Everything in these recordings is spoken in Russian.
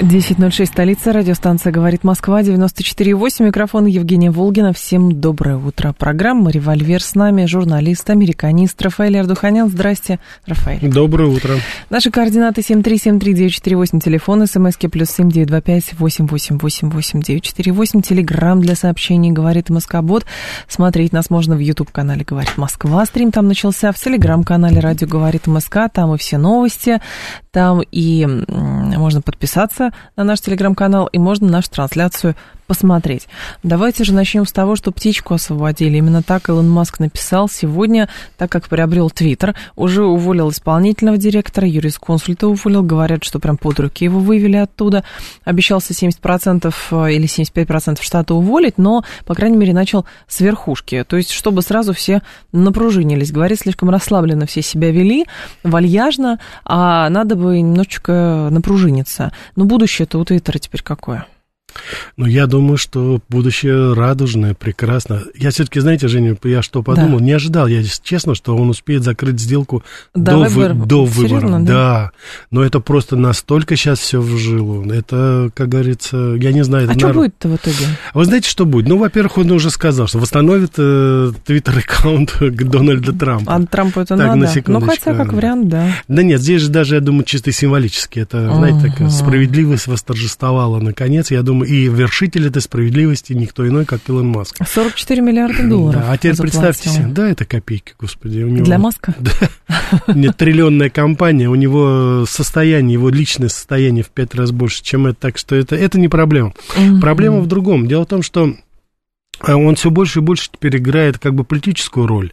10.06, столица, радиостанция «Говорит Москва», 94.8, микрофон Евгения Волгина. Всем доброе утро. Программа «Револьвер» с нами, журналист, американист Рафаэль Ардуханян. Здрасте, Рафаэль. Доброе утро. Наши координаты 7373948, телефон, смски плюс 7925 888 948, телеграмм для сообщений «Говорит Москобот». Смотреть нас можно в YouTube-канале «Говорит Москва». Стрим там начался, в телеграм-канале «Радио Говорит МСК». Там и все новости, там и можно подписаться на наш телеграм-канал, и можно нашу трансляцию посмотреть. Давайте же начнем с того, что птичку освободили. Именно так Илон Маск написал сегодня, так как приобрел Твиттер, уже уволил исполнительного директора, юрисконсульта уволил, говорят, что прям под руки его вывели оттуда. Обещался 70% э, или 75% штата уволить, но, по крайней мере, начал с верхушки. То есть, чтобы сразу все напружинились. Говорит, слишком расслабленно все себя вели, вальяжно, а надо бы немножечко напружиниться. Но будущее-то у Твиттера теперь какое? Ну, я думаю, что будущее радужное, прекрасно. Я все-таки, знаете, Женя, я что подумал? Да. Не ожидал я, честно, что он успеет закрыть сделку до, выбор... вы... до выборов. Да? да. Но это просто настолько сейчас все в жилу. Это, как говорится, я не знаю. А что нар... будет-то в итоге? Вы знаете, что будет? Ну, во-первых, он уже сказал, что восстановит э, твиттер-аккаунт Дональда Трампа. А Трампу это так, надо? На ну, хотя как вариант, да. Да нет, здесь же даже, я думаю, чисто символически. Это, знаете, так, справедливость восторжествовала наконец. Я думаю, и вершитель этой справедливости никто иной, как Илон Маск. 44 миллиарда долларов. Да, а теперь представьте себе, да, это копейки, господи. У него, Для Маска? Да. Нет, триллионная компания, у него состояние, его личное состояние в пять раз больше, чем это, так что это, это не проблема. Проблема в другом. Дело в том, что а, он все больше и больше теперь играет как бы политическую роль.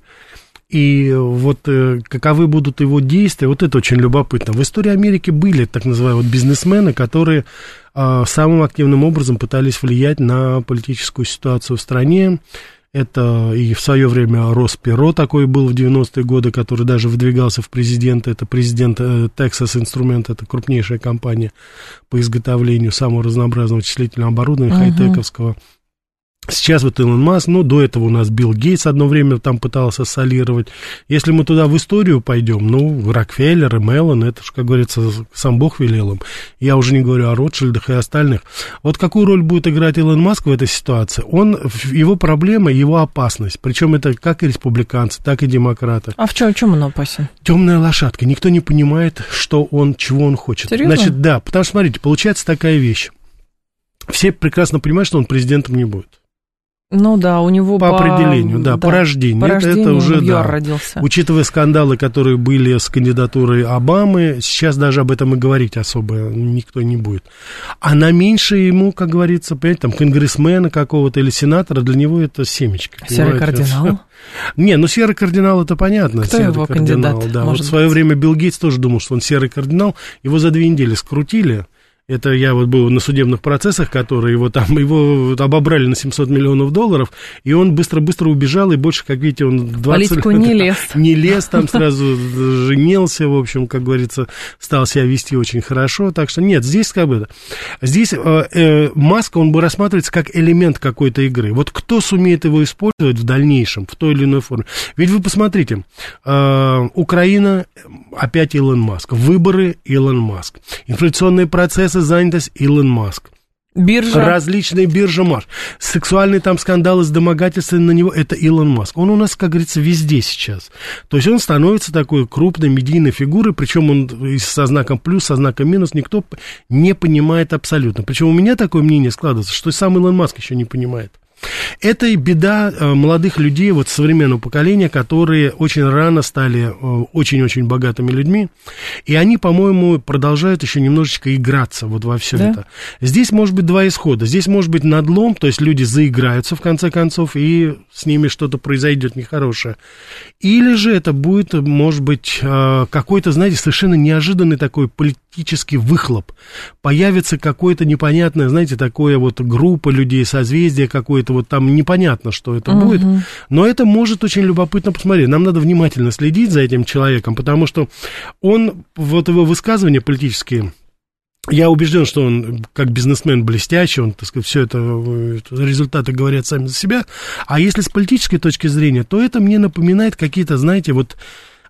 И вот э, каковы будут его действия, вот это очень любопытно. В истории Америки были так называемые вот, бизнесмены, которые э, самым активным образом пытались влиять на политическую ситуацию в стране. Это и в свое время Росперо такой был в 90-е годы, который даже выдвигался в президенты. Это президент э, Texas Instrument, это крупнейшая компания по изготовлению самого разнообразного вычислительного оборудования, uh-huh. хай-тековского. Сейчас вот Илон Маск, ну, до этого у нас Билл Гейтс одно время там пытался солировать. Если мы туда в историю пойдем, ну, Рокфеллер и Меллон, это же, как говорится, сам Бог велел им. Я уже не говорю о Ротшильдах и остальных. Вот какую роль будет играть Илон Маск в этой ситуации? Он, его проблема, его опасность. Причем это как и республиканцы, так и демократы. А в чем, в чем он опасен? Темная лошадка. Никто не понимает, что он, чего он хочет. Серьезно? Значит, да, потому что, смотрите, получается такая вещь. Все прекрасно понимают, что он президентом не будет. Ну да, у него по, по определению, да, да, по рождению. По рождению это уже да. родился. Учитывая скандалы, которые были с кандидатурой Обамы, сейчас даже об этом и говорить особо никто не будет. А на меньше ему, как говорится, понимаете, там конгрессмена какого-то или сенатора, для него это семечко. Серый кардинал? Не, ну серый кардинал это понятно. Кто серый его кардинал, кандидат? Да, вот в свое время Билл Гейтс тоже думал, что он серый кардинал. Его за две недели скрутили это я вот был на судебных процессах, которые его там, его обобрали на 700 миллионов долларов, и он быстро-быстро убежал, и больше, как видите, он 20 Политику не лез. Не лез, там сразу женился, в общем, как говорится, стал себя вести очень хорошо, так что нет, здесь как бы, здесь э, э, Маска, он бы рассматривается как элемент какой-то игры. Вот кто сумеет его использовать в дальнейшем, в той или иной форме. Ведь вы посмотрите, э, Украина, опять Илон Маск, выборы Илон Маск, инфляционные процессы занятость Илон Маск. Биржа. Различные биржи Марш. Сексуальные там скандалы с домогательством на него, это Илон Маск. Он у нас, как говорится, везде сейчас. То есть он становится такой крупной медийной фигурой, причем он со знаком плюс, со знаком минус, никто не понимает абсолютно. Причем у меня такое мнение складывается, что сам Илон Маск еще не понимает. Это и беда э, молодых людей вот современного поколения, которые очень рано стали э, очень-очень богатыми людьми, и они, по-моему, продолжают еще немножечко играться вот во все да? это. Здесь может быть два исхода. Здесь может быть надлом, то есть люди заиграются в конце концов, и с ними что-то произойдет нехорошее. Или же это будет, может быть, э, какой-то, знаете, совершенно неожиданный такой автоматический выхлоп. Появится какое-то непонятное, знаете, такое вот группа людей, созвездие какое-то, вот там непонятно, что это угу. будет. Но это может очень любопытно посмотреть. Нам надо внимательно следить за этим человеком, потому что он, вот его высказывания политические, я убежден, что он как бизнесмен блестящий, он, так сказать, все это, результаты говорят сами за себя. А если с политической точки зрения, то это мне напоминает какие-то, знаете, вот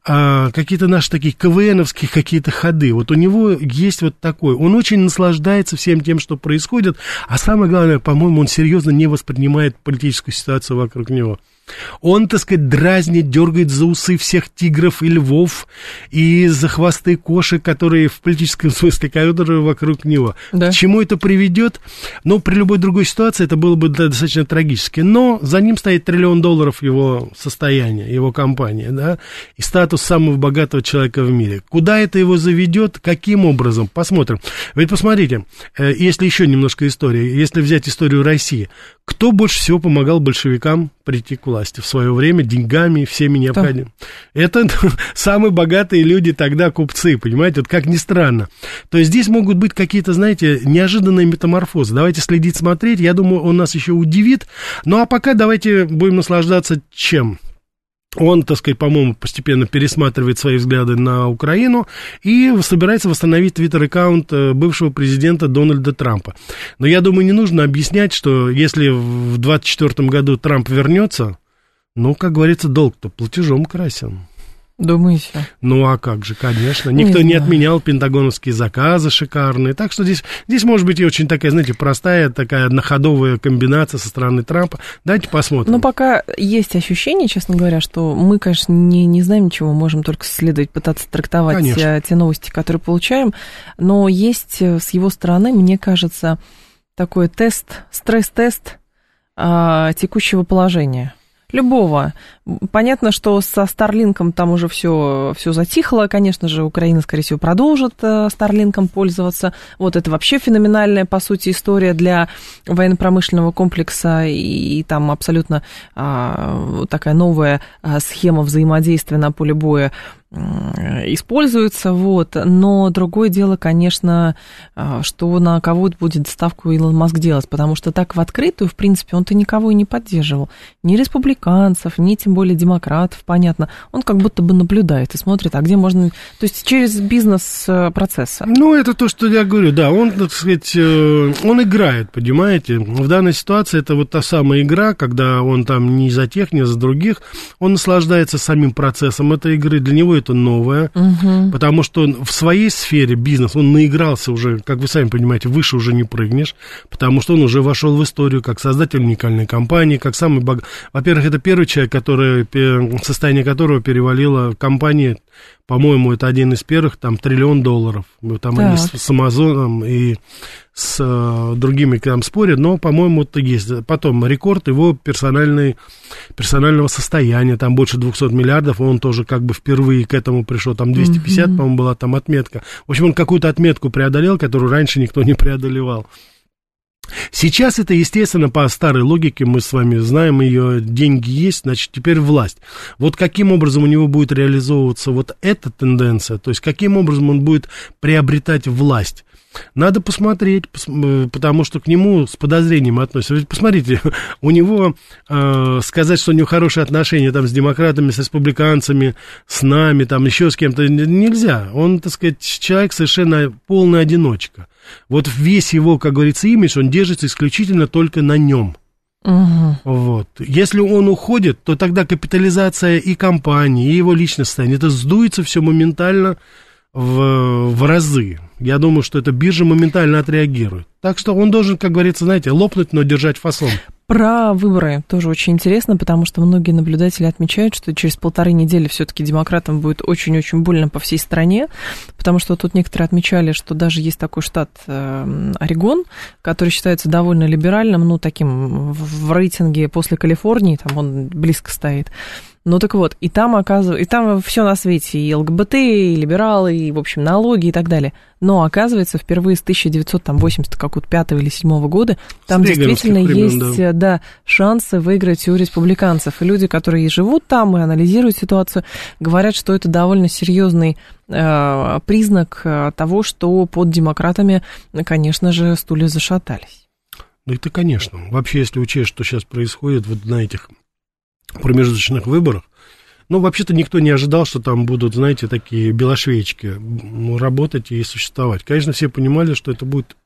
а, какие-то наши такие КВНовские какие-то ходы. Вот у него есть вот такой. Он очень наслаждается всем тем, что происходит, а самое главное, по-моему, он серьезно не воспринимает политическую ситуацию вокруг него. Он, так сказать, дразнит, дергает за усы всех тигров и львов и за хвосты кошек, которые в политическом смысле, которые вокруг него. Да. К чему это приведет? Ну, при любой другой ситуации это было бы достаточно трагически. Но за ним стоит триллион долларов его состояния, его компания, да, и статус самого богатого человека в мире. Куда это его заведет, каким образом? Посмотрим. Ведь посмотрите, э, если еще немножко истории, если взять историю России, кто больше всего помогал большевикам прийти к власти в свое время деньгами, всеми необходимыми? Это самые богатые люди тогда, купцы, понимаете, вот как ни странно. То есть здесь могут быть какие-то, знаете, неожиданные метаморфозы. Давайте следить, смотреть, я думаю, он нас еще удивит. Ну а пока давайте будем наслаждаться чем? Он, так сказать, по-моему, постепенно пересматривает свои взгляды на Украину и собирается восстановить твиттер-аккаунт э, бывшего президента Дональда Трампа. Но я думаю, не нужно объяснять, что если в 2024 году Трамп вернется, ну, как говорится, долг-то платежом красен. Думаете? Ну, а как же, конечно. Никто не, не отменял пентагоновские заказы шикарные. Так что здесь, здесь может быть и очень такая, знаете, простая такая одноходовая комбинация со стороны Трампа. Давайте посмотрим. Но пока есть ощущение, честно говоря, что мы, конечно, не, не знаем ничего, можем только следовать, пытаться трактовать конечно. Э, те новости, которые получаем. Но есть э, с его стороны, мне кажется, такой тест, стресс-тест а, текущего положения любого. Понятно, что со Старлинком там уже все, все затихло. Конечно же, Украина, скорее всего, продолжит Старлинком э, пользоваться. Вот это вообще феноменальная, по сути, история для военно-промышленного комплекса. И, и там абсолютно а, такая новая а, схема взаимодействия на поле боя используется, вот, но другое дело, конечно, а, что на кого будет ставку Илон Маск делать, потому что так в открытую, в принципе, он-то никого и не поддерживал, ни республиканцев, ни тем более демократов, понятно, он как будто бы наблюдает и смотрит, а где можно, то есть через бизнес-процессы. Ну, это то, что я говорю, да, он, так сказать, э, он играет, понимаете, в данной ситуации это вот та самая игра, когда он там не за тех, не за других, он наслаждается самим процессом этой игры, для него это новое, угу. потому что в своей сфере бизнес, он наигрался уже, как вы сами понимаете, выше уже не прыгнешь, потому что он уже вошел в историю как создатель уникальной компании, как самый богатый. Во-первых, это первый человек, который, состояние которого перевалило компании по-моему, это один из первых, там, триллион долларов. Там так. они с, с Амазоном и с э, другими там спорят, но, по-моему, это есть. Потом рекорд его персональной, персонального состояния, там больше 200 миллиардов, он тоже как бы впервые к этому пришел, там 250, mm-hmm. по-моему, была там отметка. В общем, он какую-то отметку преодолел, которую раньше никто не преодолевал. Сейчас это, естественно, по старой логике, мы с вами знаем ее, деньги есть, значит, теперь власть. Вот каким образом у него будет реализовываться вот эта тенденция, то есть каким образом он будет приобретать власть. Надо посмотреть, э, потому что к нему с подозрением относятся. Ведь посмотрите, у него э, сказать, что у него хорошие отношения там с демократами, с республиканцами, с нами, там еще с кем-то нельзя. Он, так сказать, человек совершенно полный одиночка. Вот весь его, как говорится, имидж, он держится исключительно только на нем. Угу. Вот. Если он уходит, то тогда капитализация и компании, и его личность станет. Это сдуется все моментально в, в разы. Я думаю, что эта биржа моментально отреагирует. Так что он должен, как говорится, знаете, лопнуть, но держать фасон. Про выборы тоже очень интересно, потому что многие наблюдатели отмечают, что через полторы недели все-таки демократам будет очень-очень больно по всей стране, потому что тут некоторые отмечали, что даже есть такой штат э, Орегон, который считается довольно либеральным, ну, таким в рейтинге после Калифорнии, там он близко стоит. Ну так вот, и там оказывается, и там все на свете, и ЛГБТ, и либералы, и, в общем, налоги и так далее. Но оказывается, впервые с 1980 какого-то пятого или седьмого года там действительно времен, есть да. да, шансы выиграть у республиканцев. И люди, которые живут там и анализируют ситуацию, говорят, что это довольно серьезный э, признак э, того, что под демократами, конечно же, стулья зашатались. Ну это, конечно. Вообще, если учесть, что сейчас происходит вот на этих промежуточных выборах. Ну, вообще-то никто не ожидал, что там будут, знаете, такие белошвеечки работать и существовать. Конечно, все понимали, что это будет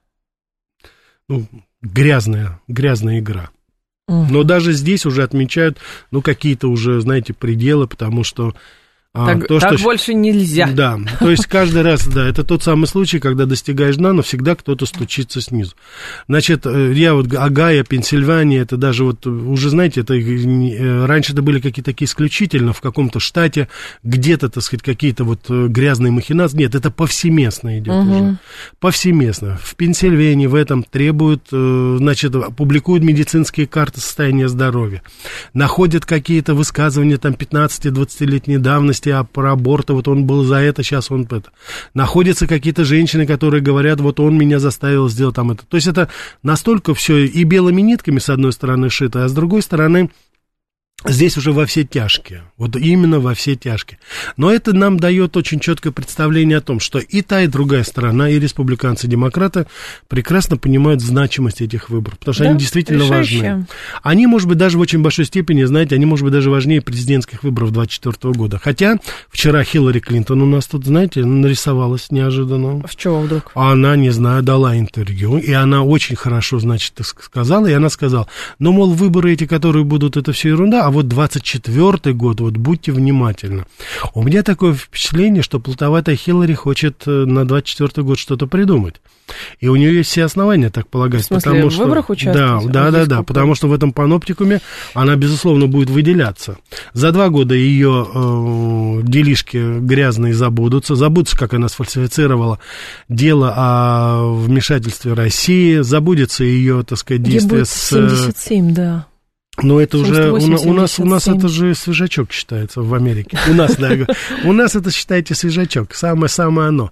ну, грязная, грязная игра. Но даже здесь уже отмечают, ну, какие-то уже, знаете, пределы, потому что так то, так что... больше нельзя. Да, то есть каждый раз, да, это тот самый случай, когда достигаешь дна, но всегда кто-то стучится снизу. Значит, э, я вот Агая, Пенсильвания, это даже вот, уже знаете, это э, раньше это были какие-то такие исключительно в каком-то штате, где-то, так сказать, какие-то вот э, грязные махинации. Нет, это повсеместно идет угу. уже. Повсеместно. В Пенсильвании в этом требуют, значит, публикуют медицинские карты состояния здоровья, находят какие-то высказывания там 15-20-летней давности, новости а про аборты, вот он был за это, сейчас он это. Находятся какие-то женщины, которые говорят, вот он меня заставил сделать там это. То есть это настолько все и белыми нитками, с одной стороны, шито, а с другой стороны, Здесь уже во все тяжкие, вот именно во все тяжкие. Но это нам дает очень четкое представление о том, что и та, и другая сторона, и республиканцы, и демократы прекрасно понимают значимость этих выборов, потому что да, они действительно решающие. важны. Они, может быть, даже в очень большой степени, знаете, они, может быть, даже важнее президентских выборов 2024 года. Хотя вчера Хиллари Клинтон у нас тут, знаете, нарисовалась неожиданно. В чего вдруг? Она, не знаю, дала интервью, и она очень хорошо, значит, сказала, и она сказала, ну, мол, выборы эти, которые будут, это все ерунда, а вот 24 год, вот будьте внимательны. У меня такое впечатление, что плутоватая Хиллари хочет э, на 24 год что-то придумать. И у нее есть все основания так полагать. В смысле, потому в выборах что, Да, да, да, да, потому что в этом паноптикуме она, безусловно, будет выделяться. За два года ее э, делишки грязные забудутся. Забудутся, как она сфальсифицировала дело о вмешательстве России. Забудется ее, так сказать, действие с... 77, да. Но это уже у, у нас у нас это же свежачок считается в Америке. У нас, да, у нас это считайте свежачок, самое самое оно.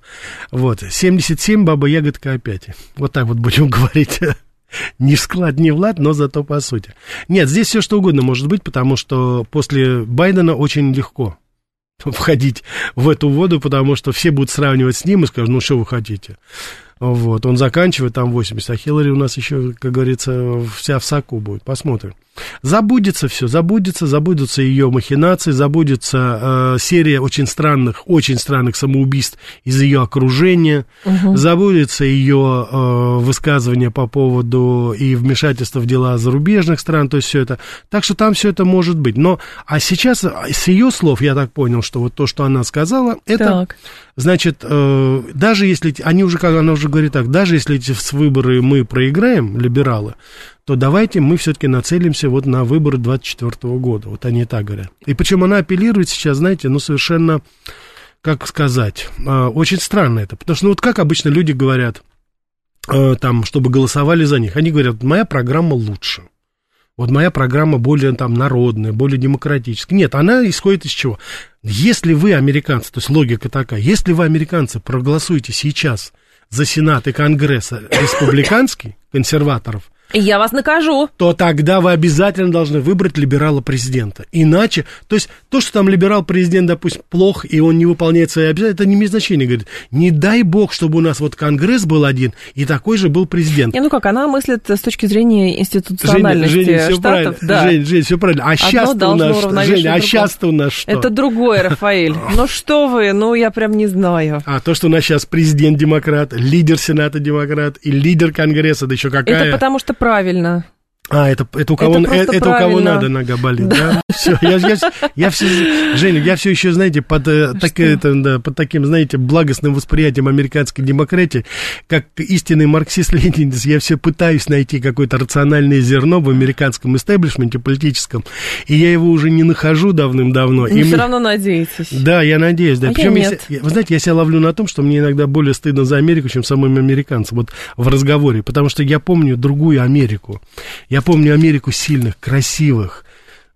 Вот 77 баба ягодка опять. Вот так вот будем говорить. Не в склад, не в лад, но зато по сути. Нет, здесь все что угодно может быть, потому что после Байдена очень легко входить в эту воду, потому что все будут сравнивать с ним и скажут, ну что вы хотите. Вот, он заканчивает там 80, а Хиллари у нас еще, как говорится, вся в соку будет. Посмотрим. Забудется все, забудется, забудутся ее махинации, забудется э, серия очень странных, очень странных самоубийств из ее окружения, угу. забудется ее э, высказывания по поводу и вмешательства в дела зарубежных стран, то есть все это. Так что там все это может быть. Но, а сейчас, с ее слов, я так понял, что вот то, что она сказала, это, так. значит, э, даже если, они уже, как она уже говорит так, даже если эти выборы мы проиграем, либералы, то давайте мы все-таки нацелимся вот на выборы 2024 года. Вот они так говорят. И почему она апеллирует сейчас, знаете, ну совершенно, как сказать, а, очень странно это. Потому что, ну вот как обычно люди говорят, а, там, чтобы голосовали за них, они говорят, моя программа лучше. Вот моя программа более там народная, более демократическая. Нет, она исходит из чего? Если вы, американцы, то есть логика такая, если вы, американцы, проголосуете сейчас за Сенат и Конгресс республиканский, консерваторов, я вас накажу. То тогда вы обязательно должны выбрать либерала-президента. Иначе, то есть то, что там либерал-президент, допустим, плох, и он не выполняет свои обязательства, это не имеет значения. Говорит, не дай бог, чтобы у нас вот Конгресс был один, и такой же был президент. Не, ну как, она мыслит с точки зрения институциональности Женя, Женя, все штатов. Правильно. Да. Жень, Жень, все правильно. А сейчас-то у нас что? Женя, а сейчас-то у нас что? Это другое, Рафаэль. Ну что вы, ну я прям не знаю. А то, что у нас сейчас президент-демократ, лидер Сената-демократ и лидер Конгресса, да еще какая... Это потому что правильно. А, это, это, у кого, это, это, это у кого надо нога болит, да? Все, я, я, я все, Женя, я все еще, знаете, под, э, так, это, да, под таким, знаете, благостным восприятием американской демократии, как истинный марксист-ленинец, я все пытаюсь найти какое-то рациональное зерно в американском истеблишменте политическом, и я его уже не нахожу давным-давно. Но все равно надеетесь. Да, я надеюсь, да. А Причем, я я, вы знаете, я себя ловлю на том, что мне иногда более стыдно за Америку, чем самым американцам, вот в разговоре, потому что я помню другую Америку. Я помню Америку сильных, красивых,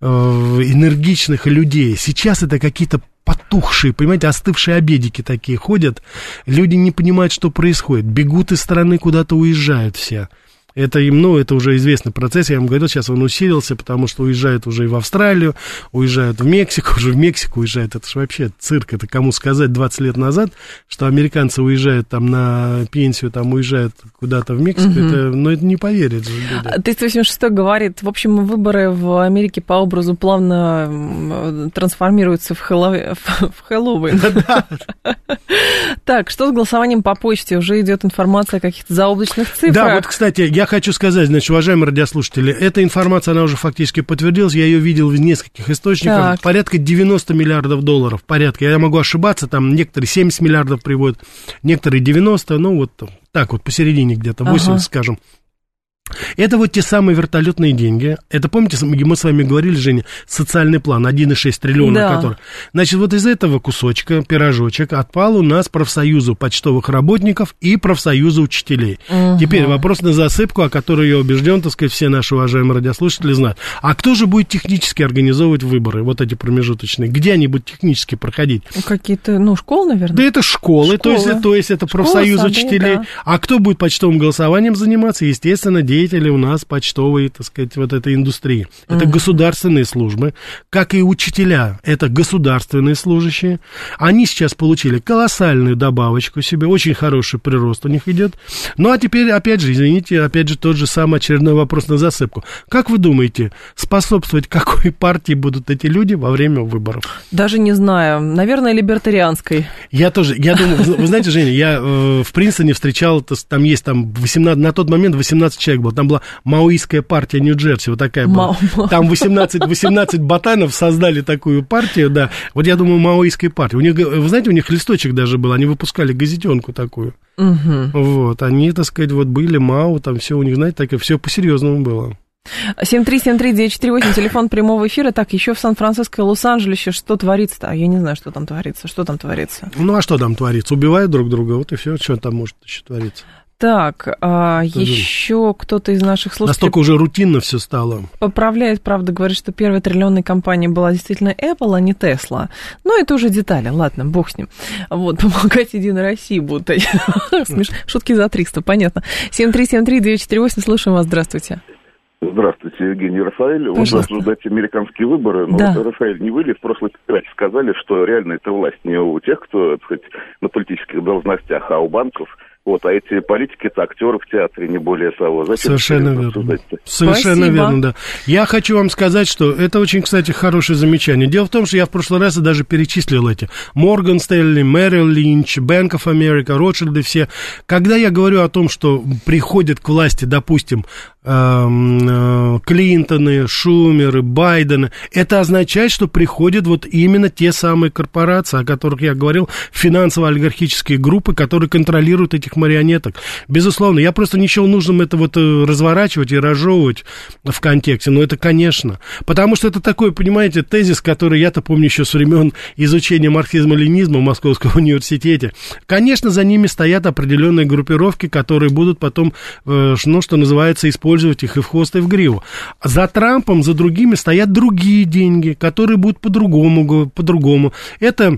энергичных людей. Сейчас это какие-то потухшие, понимаете, остывшие обедики такие ходят. Люди не понимают, что происходит. Бегут из страны, куда-то уезжают все. Это им, ну, это уже известный процесс, я вам говорил, сейчас он усилился, потому что уезжают уже и в Австралию, уезжают в Мексику, уже в Мексику уезжают, это же вообще цирк, это кому сказать 20 лет назад, что американцы уезжают там на пенсию, там уезжают куда-то в Мексику, угу. это, ну, это не поверит же люди. 386 а говорит, в общем, выборы в Америке по образу плавно трансформируются в, Хэллоу... в Хэллоуин. Так, что с голосованием по почте? Уже идет информация о каких-то заоблачных цифрах. Да, вот, кстати, я хочу сказать, значит, уважаемые радиослушатели, эта информация, она уже фактически подтвердилась, я ее видел в нескольких источниках, так. порядка 90 миллиардов долларов, порядка, я могу ошибаться, там некоторые 70 миллиардов приводят, некоторые 90, ну вот так вот посередине где-то, 80, ага. скажем. Это вот те самые вертолетные деньги. Это, помните, мы с вами говорили, Женя, социальный план, 1,6 триллиона, да. который... Значит, вот из этого кусочка, пирожочек, отпал у нас профсоюзу почтовых работников и профсоюзу учителей. Угу. Теперь вопрос на засыпку, о которой я убежден, так сказать, все наши уважаемые радиослушатели знают. А кто же будет технически организовывать выборы, вот эти промежуточные? Где они будут технически проходить? Ну, какие-то, ну, школы, наверное? Да это школы, школы. То, есть, то есть это профсоюз учителей. Да. А кто будет почтовым голосованием заниматься? Естественно, деятели у нас почтовой, так сказать, вот этой индустрии. Это mm-hmm. государственные службы, как и учителя, это государственные служащие. Они сейчас получили колоссальную добавочку себе, очень хороший прирост у них идет. Ну, а теперь, опять же, извините, опять же, тот же самый очередной вопрос на засыпку. Как вы думаете, способствовать какой партии будут эти люди во время выборов? Даже не знаю. Наверное, либертарианской. Я тоже, я думаю, вы знаете, Женя, я э, в Принстоне встречал, там есть там 18, на тот момент 18 человек было, там была Маоистская партия Нью-Джерси, вот такая была. Там 18, 18 ботанов создали такую партию, да. Вот я думаю, маоистская партия. У них, вы знаете, у них листочек даже был, они выпускали газетенку такую. Угу. Вот, они, так сказать, вот были Мао, там все у них, знаете, так, все по-серьезному было. 7373948, телефон прямого эфира. Так, еще в Сан-Франциско и Лос-Анджелесе что творится-то? А я не знаю, что там творится. Что там творится? Ну, а что там творится? Убивают друг друга, вот и все, что там может еще твориться. Так, а еще кто-то из наших слушателей... Настолько уже рутинно все стало. Поправляет, правда, говорит, что первой триллионной компанией была действительно Apple, а не Tesla. Но это уже детали, ладно, бог с ним. Вот, помогать Единой России будут. Шутки за 300, понятно. 7373948, слушаем вас, здравствуйте. Здравствуйте, Евгений Рафаэль. Вы обсуждаете американские выборы, но да. вот, Рафаэль, не вы ли в прошлой передаче сказали, что реально эта власть не у тех, кто, так сказать, на политических должностях, а у банков – вот, а эти политики это актеры в театре, не более того. Зачем Совершенно верно. Совершенно Спасибо. верно, да. Я хочу вам сказать, что это очень, кстати, хорошее замечание. Дело в том, что я в прошлый раз даже перечислил эти. Морган Стэнли, Мэрил Линч, Банк оф Америка, Ротшильды все. Когда я говорю о том, что приходят к власти, допустим, Клинтоны, Шумеры, Байдены, это означает, что приходят вот именно те самые корпорации, о которых я говорил, финансово-олигархические группы, которые контролируют этих марионеток. Безусловно, я просто счел нужным это вот э, разворачивать и разжевывать в контексте, но это, конечно. Потому что это такой, понимаете, тезис, который я-то помню еще с времен изучения марксизма-ленизма в Московском университете. Конечно, за ними стоят определенные группировки, которые будут потом, э, ну, что называется, использовать их и в хвост, и в гриву. За Трампом, за другими стоят другие деньги, которые будут по-другому, по-другому. Это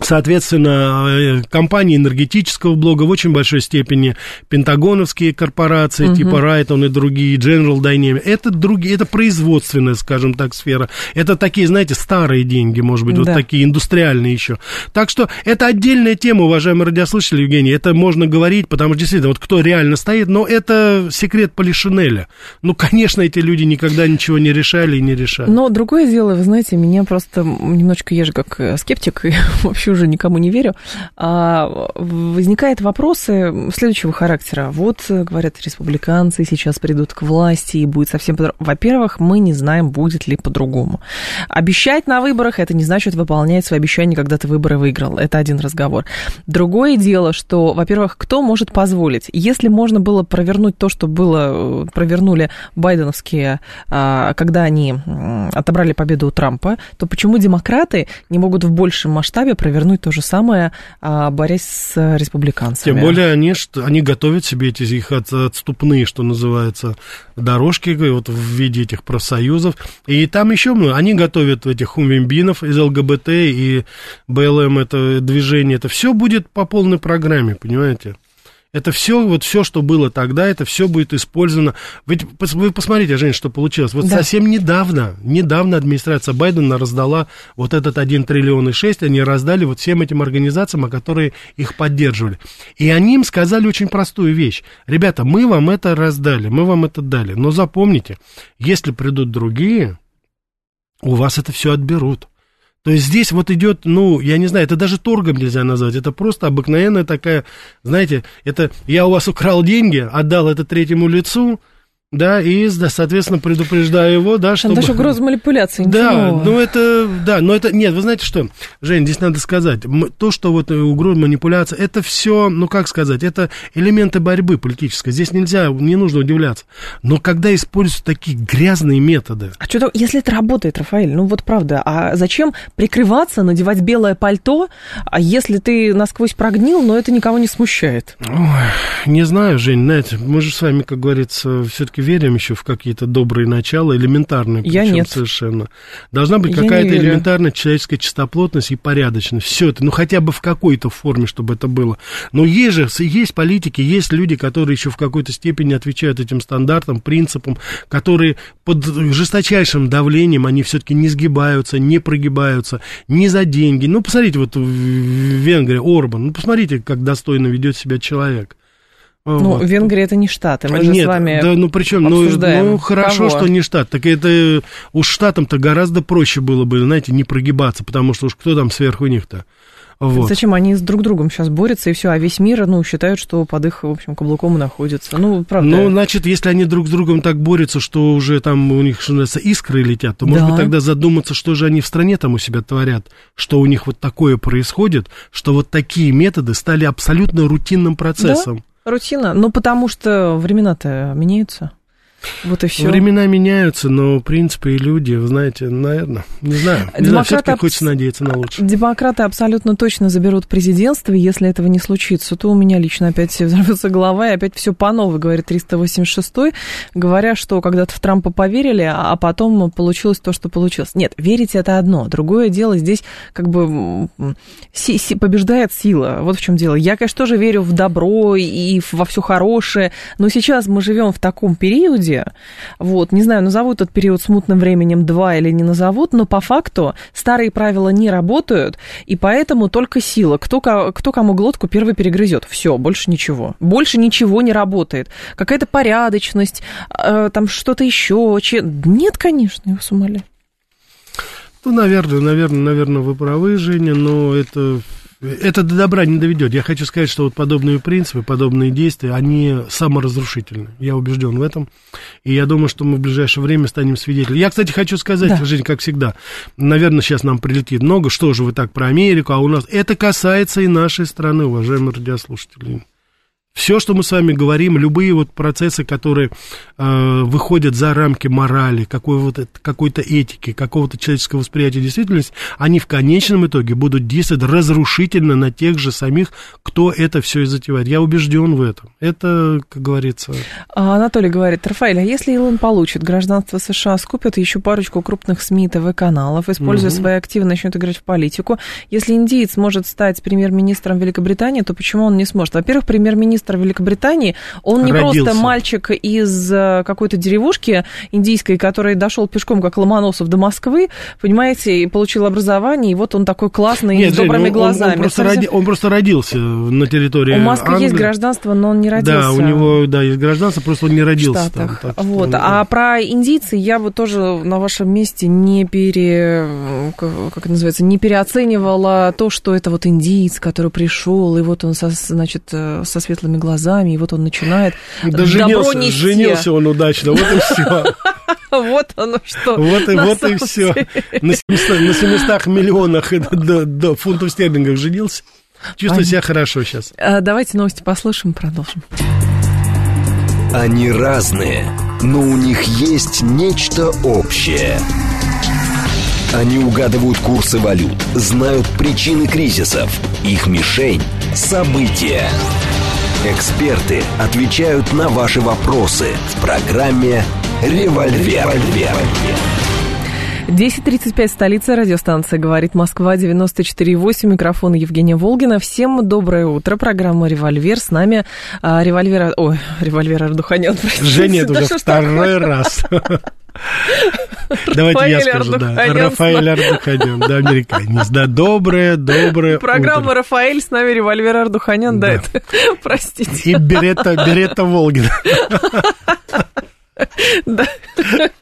Соответственно, э, компании энергетического блога в очень большой степени пентагоновские корпорации uh-huh. типа Райтон и другие, General Dynamics, это другие, это производственная, скажем так, сфера. Это такие, знаете, старые деньги, может быть, да. вот такие индустриальные еще. Так что это отдельная тема, уважаемые радиослушатели, Евгений, это можно говорить, потому что действительно, вот кто реально стоит, но это секрет Полишинеля. Ну, конечно, эти люди никогда ничего не решали и не решают. Но другое дело, вы знаете, меня просто немножечко, я же как э, скептик, и вообще вообще уже никому не верю, а, возникают вопросы следующего характера. Вот, говорят, республиканцы сейчас придут к власти и будет совсем по Во-первых, мы не знаем, будет ли по-другому. Обещать на выборах, это не значит выполнять свои обещания, когда ты выборы выиграл. Это один разговор. Другое дело, что, во-первых, кто может позволить? Если можно было провернуть то, что было, провернули байденовские, а, когда они отобрали победу у Трампа, то почему демократы не могут в большем масштабе провернуть провернуть то же самое, а, борясь с республиканцами. Тем более они, они готовят себе эти их отступные, что называется, дорожки вот в виде этих профсоюзов. И там еще они готовят этих хумвимбинов из ЛГБТ и БЛМ, это движение, это все будет по полной программе, понимаете? Это все, вот все, что было тогда, это все будет использовано. Ведь вы посмотрите, Жень, что получилось. Вот да. совсем недавно, недавно администрация Байдена раздала вот этот 1 триллион и 6, они раздали вот всем этим организациям, которые их поддерживали. И они им сказали очень простую вещь. Ребята, мы вам это раздали, мы вам это дали. Но запомните, если придут другие, у вас это все отберут. То есть здесь вот идет, ну, я не знаю, это даже торгом нельзя назвать, это просто обыкновенная такая, знаете, это я у вас украл деньги, отдал это третьему лицу, да, и, да, соответственно, предупреждаю его, да, чтобы... Даже угроза манипуляции, Да, ну это, да, но это, нет, вы знаете что, Жень, здесь надо сказать, то, что вот угроза манипуляция, это все, ну как сказать, это элементы борьбы политической, здесь нельзя, не нужно удивляться, но когда используются такие грязные методы... А что-то, если это работает, Рафаэль, ну вот правда, а зачем прикрываться, надевать белое пальто, а если ты насквозь прогнил, но это никого не смущает? Ой, не знаю, Жень, знаете, мы же с вами, как говорится, все-таки верим еще в какие-то добрые начала, элементарные, Я нет. совершенно. Должна быть какая-то элементарная человеческая чистоплотность и порядочность. Все это, ну хотя бы в какой-то форме, чтобы это было. Но есть же, есть политики, есть люди, которые еще в какой-то степени отвечают этим стандартам, принципам, которые под жесточайшим давлением, они все-таки не сгибаются, не прогибаются, не за деньги. Ну, посмотрите, вот в Венгрии Орбан, ну, посмотрите, как достойно ведет себя человек. Ну, вот. Венгрия это не штаты, мы Нет, же с вами да, ну причем, ну, ну хорошо, кого? что не штат. Так это уж штатам-то гораздо проще было бы, знаете, не прогибаться, потому что уж кто там сверху них-то. Вот. Зачем они с друг другом сейчас борются, и все, а весь мир, ну, считают, что под их, в общем, каблуком находится. Ну, правда. Ну, значит, если они друг с другом так борются, что уже там у них, что называется, искры летят, то, может да. быть, тогда задуматься, что же они в стране там у себя творят, что у них вот такое происходит, что вот такие методы стали абсолютно рутинным процессом. Да? Рутина? Ну, потому что времена-то меняются. Вот и все. Времена меняются, но, в принципе, и люди, вы знаете, наверное, не знаю. Не знаю, все-таки аб... хочется надеяться на лучшее. Демократы абсолютно точно заберут президентство, если этого не случится, то у меня лично опять взорвется голова, и опять все по новой, говорит 386 говоря, что когда-то в Трампа поверили, а потом получилось то, что получилось. Нет, верить это одно. Другое дело, здесь как бы си- си- побеждает сила. Вот в чем дело. Я, конечно, тоже верю в добро и во все хорошее, но сейчас мы живем в таком периоде, люди. Вот, не знаю, назовут этот период смутным временем два или не назовут, но по факту старые правила не работают, и поэтому только сила. Кто, кто кому глотку первый перегрызет. Все, больше ничего. Больше ничего не работает. Какая-то порядочность, э, там что-то еще. Че... Нет, конечно, я умоляю. Ну, наверное, наверное, наверное, вы правы, Женя, но это это до добра не доведет. Я хочу сказать, что вот подобные принципы, подобные действия, они саморазрушительны. Я убежден в этом. И я думаю, что мы в ближайшее время станем свидетелями. Я, кстати, хочу сказать, да. Жень, как всегда, наверное, сейчас нам прилетит много. Что же вы так про Америку, а у нас... Это касается и нашей страны, уважаемые радиослушатели. Все, что мы с вами говорим, любые вот процессы, которые э, выходят за рамки морали, какой вот, какой-то этики, какого-то человеческого восприятия действительности, они в конечном итоге будут действовать разрушительно на тех же самих, кто это все и затевает. Я убежден в этом. Это, как говорится... А Анатолий говорит, Рафаэль, а если Илон получит гражданство США, скупят еще парочку крупных СМИ, ТВ-каналов, используя угу. свои активы, начнет играть в политику. Если индиец может стать премьер-министром Великобритании, то почему он не сможет? Во-первых, премьер-министр министр Великобритании, он не Родился. просто мальчик из э, какой-то деревушки индийской, который дошел пешком, как Ломоносов, до Москвы, понимаете, и получил образование, и вот он такой классный, Нет, с добрыми Жень, глазами. Он, он, просто роди, он просто родился на территории У Маска Англии. есть гражданство, но он не родился. Да, у него, да, есть гражданство, просто он не родился там. Так вот, он, а про индийцы я бы тоже на вашем месте не пере... как это называется, не переоценивала то, что это вот индиец, который пришел, и вот он, со, значит, э, со светлыми светлыми глазами, и вот он начинает да женился, нести. женился он удачно, вот и все. Вот оно что. Вот и, вот и все. На 700, на 700 миллионах до, до фунтов стерлингов женился. Чувствую себя хорошо сейчас. А, давайте новости послушаем, продолжим. Они разные, но у них есть нечто общее – Они угадывают курсы валют, знают причины кризисов. Их мишень – события. Эксперты отвечают на ваши вопросы в программе «Револьвер». 10.35, столица, радиостанция «Говорит Москва», 94.8, микрофон Евгения Волгина. Всем доброе утро, программа «Револьвер». С нами а, револьвер... Ой, револьвер Ардуханян, простите. Женя, это уже второй раз. Давайте я скажу, да. Рафаэль Ардуханян, да, американец. Да, доброе, доброе Программа утро. «Рафаэль», с нами револьвер Ардуханян, да, да это, простите. И Беретта, Беретта Волгина. Да.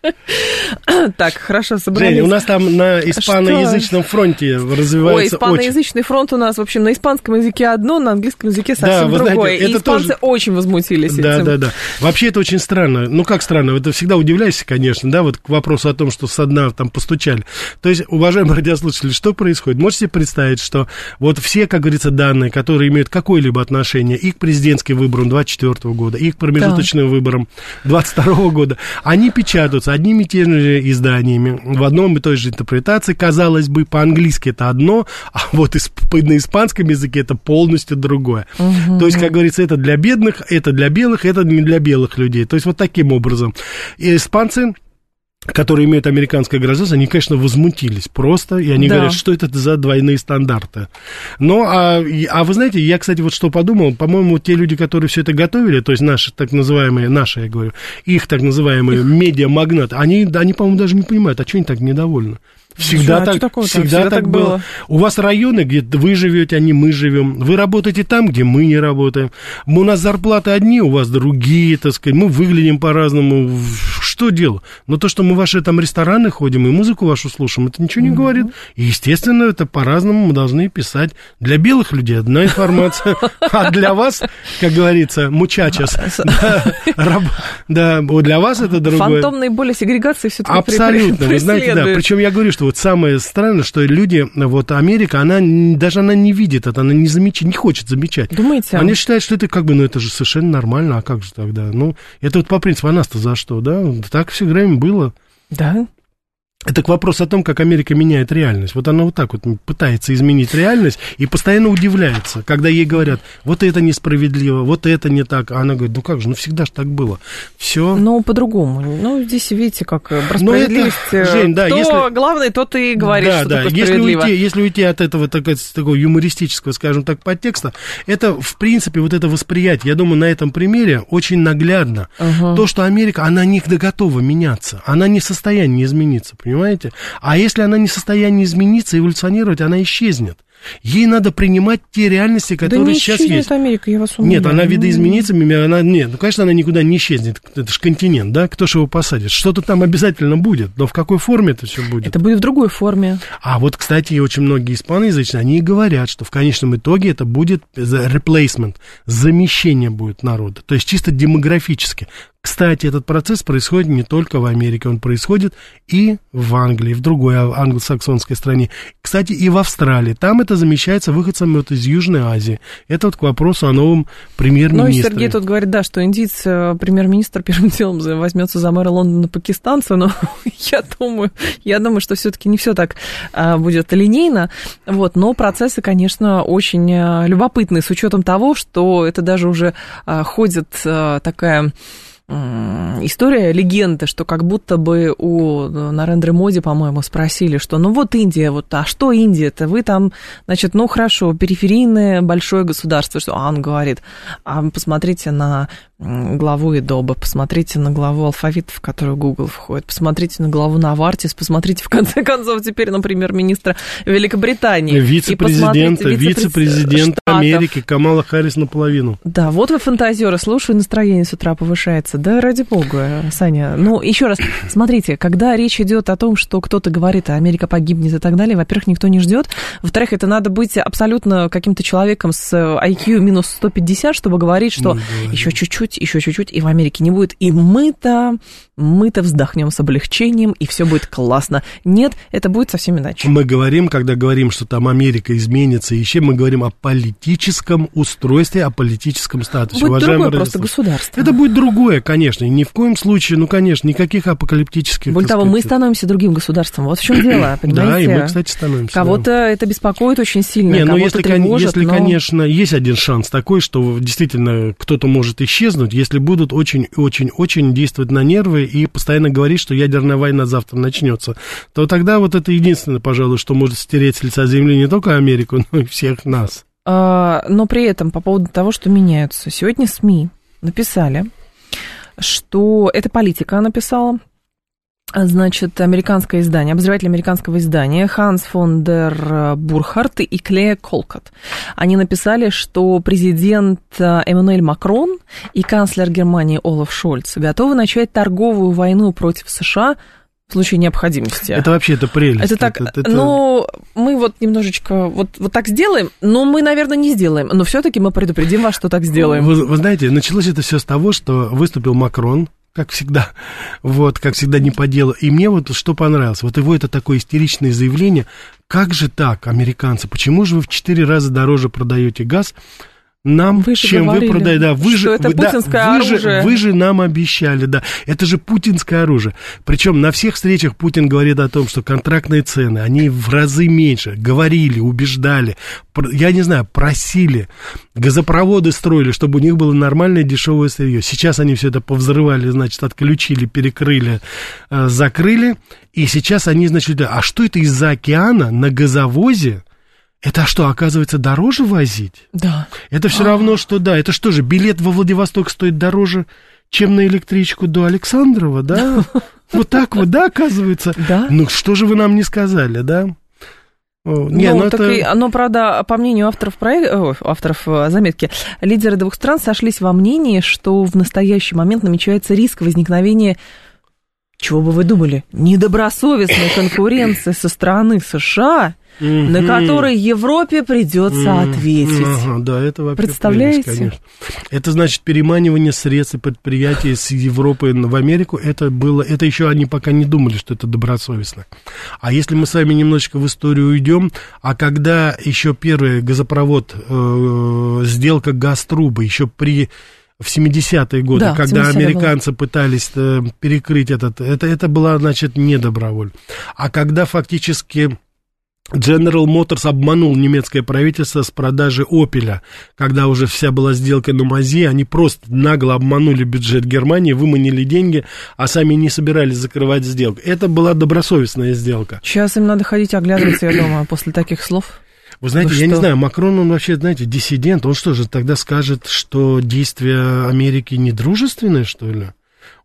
Так, хорошо, собрались. Жень, у нас там на испаноязычном фронте развивается Ой, испаноязычный фронт у нас, в общем, на испанском языке одно, на английском языке совсем да, другое. Знаете, И испанцы тоже... очень возмутились да, этим. Да, да, да. Вообще это очень странно. Ну, как странно? Это всегда удивляешься, конечно, да, вот к вопросу о том, что со дна там постучали. То есть, уважаемые радиослушатели, что происходит? Можете себе представить, что вот все, как говорится, данные, которые имеют какое-либо отношение и к президентским выборам 24 года, и к промежуточным да. выборам 22 года, они печатаются одними и теми же изданиями, в одном и той же интерпретации, казалось бы, по-английски это одно, а вот на испанском языке это полностью другое. Угу. То есть, как говорится, это для бедных, это для белых, это не для белых людей. То есть, вот таким образом. И испанцы которые имеют американское гражданство, они, конечно, возмутились просто, и они да. говорят, что это за двойные стандарты. Но, а, а вы знаете, я, кстати, вот что подумал, по-моему, те люди, которые все это готовили, то есть наши так называемые, наши, я говорю, их так называемые медиамагнаты, они, они, по-моему, даже не понимают, а что они так недовольны? Всегда, а так, такого, всегда, всегда так, было. было. У вас районы, где вы живете, а не мы живем. Вы работаете там, где мы не работаем. У нас зарплаты одни, у вас другие, так сказать. Мы выглядим по-разному. Что дело? Но то, что мы в ваши там рестораны ходим и музыку вашу слушаем, это ничего не mm-hmm. говорит. И, естественно, это по-разному мы должны писать. Для белых людей одна информация, а для вас, как говорится, мучачас. Да, для вас это другое. Фантомные боли сегрегации все-таки Абсолютно. Вы знаете, да. Причем я говорю, что вот самое странное, что люди, вот Америка, она даже она не видит это, она не замечает, не хочет замечать. Думаете? Они считают, что это как бы, ну это же совершенно нормально, а как же тогда? Ну, это вот по принципу, а нас-то за что, да? Так все время было. Да. Это к вопросу о том, как Америка меняет реальность. Вот она вот так вот пытается изменить реальность и постоянно удивляется, когда ей говорят, вот это несправедливо, вот это не так. А она говорит, ну как же, ну всегда же так было. Все. Ну, по-другому. Ну, здесь видите, как про э, ну, справедливость. Это, Жень, да, Кто если... главный, тот и говорит, да, что да. такое если уйти, если уйти от этого так, такого юмористического, скажем так, подтекста, это, в принципе, вот это восприятие, я думаю, на этом примере очень наглядно. Угу. То, что Америка, она не готова меняться, она не в состоянии измениться, понимаете? А если она не в состоянии измениться, эволюционировать, она исчезнет. Ей надо принимать те реальности, которые да сейчас есть. Америка, я вас умоляю. Нет, она видоизменится, она, нет, ну, конечно, она никуда не исчезнет. Это же континент, да? Кто же его посадит? Что-то там обязательно будет, но в какой форме это все будет? Это будет в другой форме. А вот, кстати, очень многие испаноязычные, они и говорят, что в конечном итоге это будет replacement, замещение будет народа. То есть чисто демографически. Кстати, этот процесс происходит не только в Америке, он происходит и в Англии, в другой англосаксонской стране. Кстати, и в Австралии. Там это замещается выходцами вот из Южной Азии. Это вот к вопросу о новом премьер-министре. Ну, и Сергей тут говорит, да, что индийц э, премьер-министр первым делом возьмется за мэра Лондона пакистанца, но я думаю, я думаю, что все-таки не все так а, будет линейно. Вот, но процессы, конечно, очень а, любопытные, с учетом того, что это даже уже а, ходит а, такая история, легенда, что как будто бы у Нарендры Моди, по-моему, спросили, что ну вот Индия, вот, а что Индия-то? Вы там, значит, ну хорошо, периферийное большое государство, что а он говорит, а посмотрите на главу Эдоба, посмотрите на главу алфавита, в которую Google входит, посмотрите на главу Навартис, посмотрите, в конце концов, теперь, например, министра Великобритании. Вице-президента, вице-президент Америки Камала Харрис наполовину. Да, вот вы фантазеры, слушаю, настроение с утра повышается. Да, ради бога, Саня. Ну, еще раз, смотрите, когда речь идет о том, что кто-то говорит, а Америка погибнет и так далее, во-первых, никто не ждет. Во-вторых, это надо быть абсолютно каким-то человеком с IQ минус 150, чтобы говорить, что еще чуть-чуть чуть-чуть, еще чуть-чуть, и в Америке не будет. И мы-то, мы-то вздохнем с облегчением, и все будет классно. Нет, это будет совсем иначе. Мы говорим, когда говорим, что там Америка изменится, еще мы говорим о политическом устройстве, о политическом статусе. Будет Уважаемый другое просто государство. Это будет другое, конечно, и ни в коем случае, ну, конечно, никаких апокалиптических... Более того, мы становимся другим государством. Вот в чем дело, понимаете? Да, и мы, кстати, становимся. Кого-то да. это беспокоит очень сильно, Не, ну, если, тревожит, если но... конечно, есть один шанс такой, что действительно кто-то может исчезнуть, если будут очень-очень-очень действовать на нервы и постоянно говорить, что ядерная война завтра начнется, то тогда вот это единственное, пожалуй, что может стереть с лица Земли не только Америку, но и всех нас. А, но при этом по поводу того, что меняются. Сегодня СМИ написали, что это политика написала, Значит, американское издание, обозреватель американского издания Ханс фон дер Бурхарт и Клея Колкот. Они написали, что президент Эммануэль Макрон и канцлер Германии Олаф Шольц готовы начать торговую войну против США в случае необходимости. Это вообще это прелесть. Это так, это, это... ну, мы вот немножечко вот, вот так сделаем, но мы, наверное, не сделаем. Но все-таки мы предупредим вас, что так сделаем. Вы, вы знаете, началось это все с того, что выступил Макрон, как всегда, вот, как всегда не по делу. И мне вот что понравилось, вот его это такое истеричное заявление, как же так, американцы, почему же вы в четыре раза дороже продаете газ, нам, вы чем говорили, вы продаете, да, вы же, это вы, путинское да, оружие. Вы же, вы же нам обещали, да, это же путинское оружие. Причем на всех встречах Путин говорит о том, что контрактные цены, они в разы меньше. Говорили, убеждали, я не знаю, просили, газопроводы строили, чтобы у них было нормальное дешевое сырье. Сейчас они все это повзрывали, значит, отключили, перекрыли, э, закрыли, и сейчас они, значит, а что это из-за океана на газовозе? Это что, оказывается, дороже возить? Да. Это все равно, что да. Это что же, билет во Владивосток стоит дороже, чем на электричку до Александрова, да? Вот так вот, да, оказывается? Да. Ну, что же вы нам не сказали, да? О, не, ну, ну так это... и, но, правда, по мнению авторов, проекта, авторов э, заметки, лидеры двух стран сошлись во мнении, что в настоящий момент намечается риск возникновения чего бы вы думали, недобросовестной конкуренции со стороны США mm-hmm. на который Европе придется mm-hmm. ответить. Ага, да, это вообще Представляете? Прелесть, конечно. Это значит переманивание средств и предприятий с Европы в Америку. Это было, это еще они пока не думали, что это добросовестно. А если мы с вами немножечко в историю уйдем, а когда еще первый газопровод, э, сделка газ-трубы, еще при в 70-е годы, да, когда американцы было. пытались э, перекрыть этот, это, это была, значит, не доброволь. А когда фактически General Motors обманул немецкое правительство с продажи «Опеля». Когда уже вся была сделка на мази, они просто нагло обманули бюджет Германии, выманили деньги, а сами не собирались закрывать сделку. Это была добросовестная сделка. Сейчас им надо ходить оглядываться, я думаю, после таких слов. Вы знаете, ну, я что? не знаю, Макрон, он вообще, знаете, диссидент, он что же тогда скажет, что действия Америки недружественные, что ли?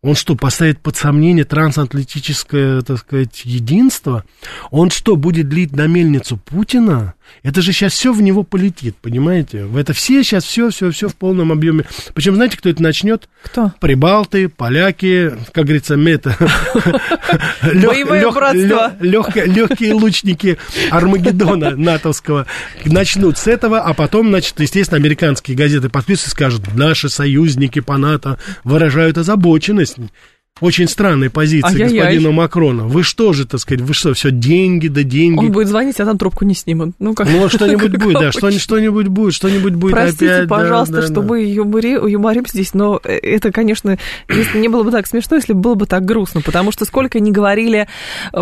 Он что, поставит под сомнение трансатлантическое, так сказать, единство? Он что, будет лить на мельницу Путина? Это же сейчас все в него полетит, понимаете? В это все сейчас все, все, все в полном объеме. Причем знаете, кто это начнет? Кто? Прибалты, поляки, как говорится, мета. Боевое братство. Легкие лучники Армагеддона натовского начнут с этого, а потом, значит, естественно, американские газеты подписываются и скажут, наши союзники по НАТО выражают озабоченность and очень странной позиции Ай-яй-яй. господина Макрона. Вы что же, так сказать, вы что, все деньги да деньги? Он будет звонить, а там трубку не снимут. Ну, как, ну что-нибудь будет, да, что, что-нибудь будет, что-нибудь будет Простите, опять. пожалуйста, да, да, что да. мы юмори, юморим здесь, но это, конечно, если не было бы так смешно, если было бы так грустно, потому что сколько ни говорили,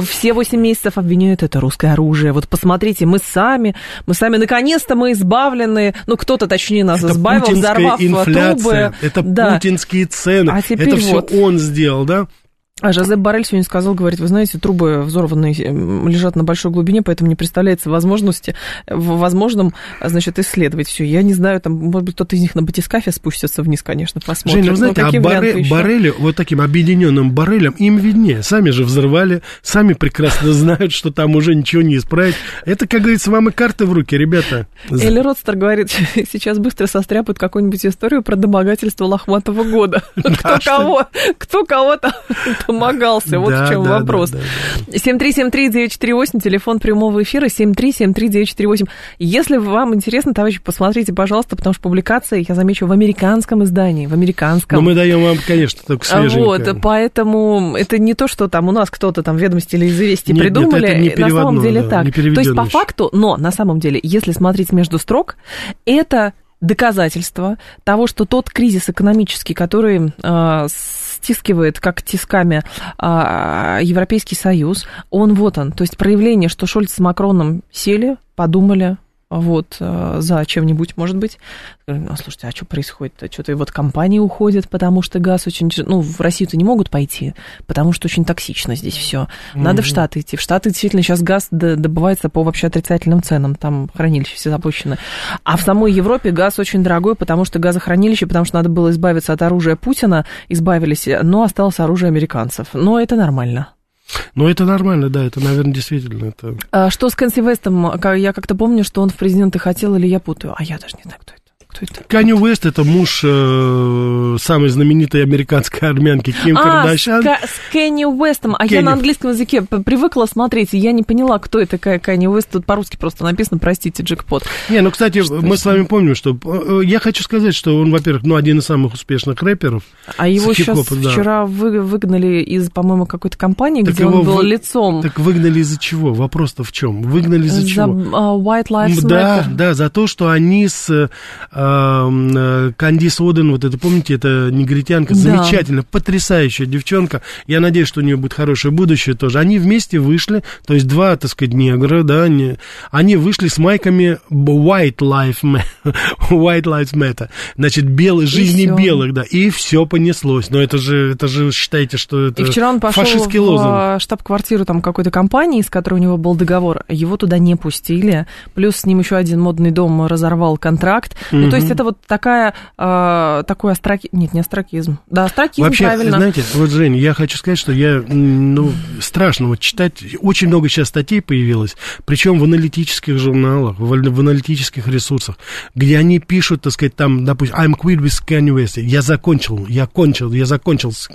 все 8 месяцев обвиняют это русское оружие. Вот посмотрите, мы сами, мы сами, наконец-то мы избавлены, ну, кто-то, точнее, нас это избавил, взорвав инфляция, трубы. Это да. путинские цены, а это все вот. он сделал, да? А Жозеп Барель сегодня сказал, говорит, вы знаете, трубы взорванные лежат на большой глубине, поэтому не представляется возможности, возможным, значит, исследовать все. Я не знаю, там, может быть, кто-то из них на батискафе спустится вниз, конечно, посмотрит. Женя, вы знаете, а Баре, Барелю, вот таким объединенным Барелем, им виднее. Сами же взрывали, сами прекрасно знают, что там уже ничего не исправить. Это, как говорится, вам и карты в руки, ребята. Элли Родстер говорит, сейчас быстро состряпают какую-нибудь историю про домогательство лохматого года. Кто кого, кто кого-то домогался. Вот в чем вопрос. 7373948, телефон прямого эфира, 7373948. Если вам интересно, товарищи, посмотрите, пожалуйста, потому что публикация, я замечу, в американском издании, в американском. Но мы даем вам, конечно, только свеженькое. Вот, поэтому это не то, что там у нас кто-то там ведомости или известия придумали. Нет, это не на самом деле да, так. То есть по факту, но на самом деле, если смотреть между строк, это доказательство того, что тот кризис экономический, который э, стискивает как тисками э, Европейский Союз, он вот он. То есть проявление, что Шольц с Макроном сели, подумали, вот, э, за чем-нибудь, может быть. Ну, слушайте, а что происходит? Что-то и вот компании уходят, потому что газ очень... Ну, в Россию-то не могут пойти, потому что очень токсично здесь все. Надо mm-hmm. в Штаты идти. В Штаты действительно сейчас газ добывается по вообще отрицательным ценам, там хранилища все запущены. А в самой Европе газ очень дорогой, потому что газохранилище, потому что надо было избавиться от оружия Путина, избавились, но осталось оружие американцев. Но это нормально. Ну, это нормально, да, это, наверное, действительно. Это... А что с Кэнси Вестом? Я как-то помню, что он в президенты хотел, или я путаю? А я даже не знаю, кто это. Кто это? Канни Уэст это муж э, самой знаменитой американской армянки Ким а, Кардашьян. С, с Кенни Уэстом. А Кенни. я на английском языке привыкла смотреть, и я не поняла, кто это такая Канни Уэст. Тут по-русски просто написано, простите, джекпот. Не, ну, кстати, что мы с вами помним, что... Э, я хочу сказать, что он, во-первых, ну, один из самых успешных рэперов. А его сейчас да. вчера вы, выгнали из, по-моему, какой-то компании, так где он был вы... лицом. Так выгнали из-за чего? Вопрос-то в чем? Выгнали из-за чего? За uh, White Lives Matter. Да, да, за то, что они с uh, Э, Кандис Оден, вот это, помните, это негритянка, да. замечательно, потрясающая девчонка. Я надеюсь, что у нее будет хорошее будущее тоже. Они вместе вышли, то есть два, так сказать, негра, да, они, они вышли с майками White Life White Lives Matter. Значит, белые, жизни белых, да, и все понеслось. Но это же, это же, считайте, что это И вчера он пошел в лозунг. штаб-квартиру там какой-то компании, с которой у него был договор, его туда не пустили, плюс с ним еще один модный дом разорвал контракт. Угу. То есть это вот такая, э, такой астраки... Нет, не астракизм. Да, астракизм, Вообще, правильно. знаете, вот, Жень, я хочу сказать, что я, ну, страшно вот читать, очень много сейчас статей появилось, причем в аналитических журналах, в, в аналитических ресурсах, где они пишут, так сказать, там, допустим, I'm quit with Kanye West, я закончил, я кончил, я закончил с,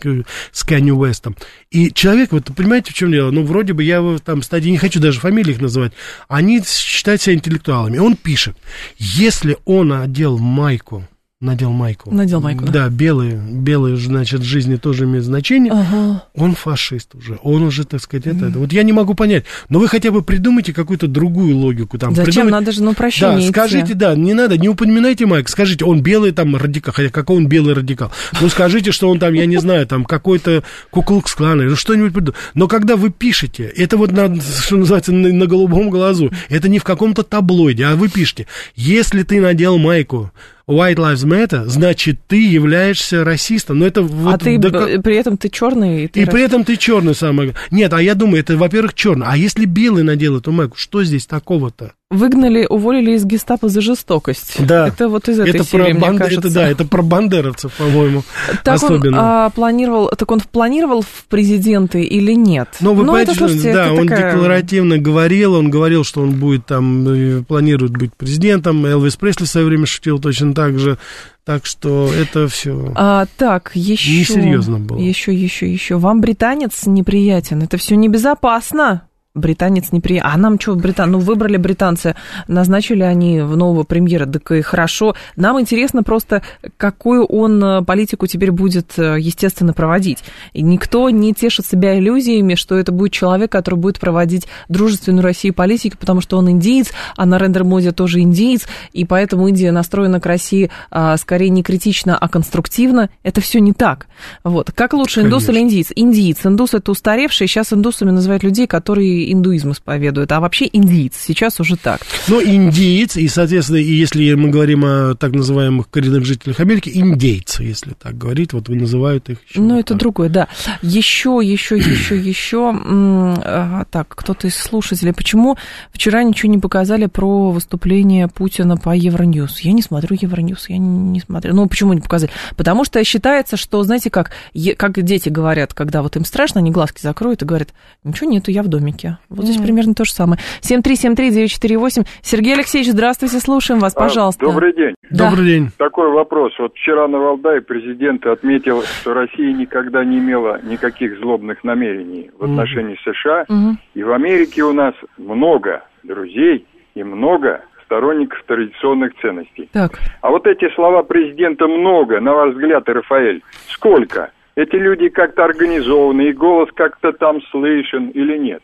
с Kanye West. И человек, вот понимаете, в чем дело? Ну, вроде бы я там стадии, не хочу даже фамилии их называть, они считают себя интеллектуалами. Он пишет, если он одел майку надел майку. Надел майку, да? Да, белые, белые, значит, жизни тоже имеют значение. Ага. Он фашист уже, он уже, так сказать, это, это. Вот я не могу понять, но вы хотя бы придумайте какую-то другую логику. Там, Зачем? Придумайте... Надо же, ну, прощение Да, скажите, да, не надо, не упоминайте Майк, скажите, он белый там радикал, хотя какой он белый радикал. Ну, скажите, что он там, я не знаю, там какой-то куклукс клан или что-нибудь придумайте. Но когда вы пишете, это вот, на, что называется, на, на голубом глазу, это не в каком-то таблоиде, а вы пишете, если ты надел майку, White Lives Matter, значит, ты являешься расистом. Но это вот а ты до... при этом ты черный. И, ты и при этом ты черный самое. Нет, а я думаю, это, во-первых, черный. А если белый надел эту майку, что здесь такого-то? Выгнали, уволили из гестапо за жестокость. Да. Это вот из этой это серии, про банд... Это, да, это про бандеровцев, по-моему, так особенно. Он, а, планировал, так он планировал в президенты или нет? Ну, вы ну, понимаете, это, слушайте, да, это он такая... декларативно говорил, он говорил, что он будет там, э, планирует быть президентом. Элвис Пресли в свое время шутил точно так же. Так что это все а, так, еще, несерьезно было. Еще, еще, еще. Вам британец неприятен. Это все небезопасно британец не при... А нам что, британ... ну, выбрали британцы, назначили они в нового премьера, так и хорошо. Нам интересно просто, какую он э, политику теперь будет, э, естественно, проводить. И никто не тешит себя иллюзиями, что это будет человек, который будет проводить дружественную Россию политику, потому что он индиец, а на рендер моде тоже индиец, и поэтому Индия настроена к России а, скорее не критично, а конструктивно. Это все не так. Вот. Как лучше, индус Конечно. или индиец? Индиец. Индус это устаревший, сейчас индусами называют людей, которые индуизм исповедует, а вообще индиец. Сейчас уже так. Ну, индиец, и, соответственно, и если мы говорим о так называемых коренных жителях Америки, индейцы, если так говорить, вот вы называют их еще. Ну, вот это так. другое, да. Еще, еще, еще, еще. А, так, кто-то из слушателей. Почему вчера ничего не показали про выступление Путина по Евроньюз? Я не смотрю Евроньюз, я не смотрю. Ну, почему не показали? Потому что считается, что, знаете, как, как дети говорят, когда вот им страшно, они глазки закроют и говорят, ничего нету, я в домике. Вот здесь mm-hmm. примерно то же самое. 7373948. Сергей Алексеевич, здравствуйте, слушаем вас, а, пожалуйста. Добрый день. Да. Добрый день. Такой вопрос. Вот вчера на Валдае президент отметил, что Россия никогда не имела никаких злобных намерений в отношении mm-hmm. США. Mm-hmm. И в Америке у нас много друзей и много сторонников традиционных ценностей. Так. А вот эти слова президента много, на ваш взгляд, Рафаэль, сколько? Эти люди как-то организованы, и голос как-то там слышен или нет?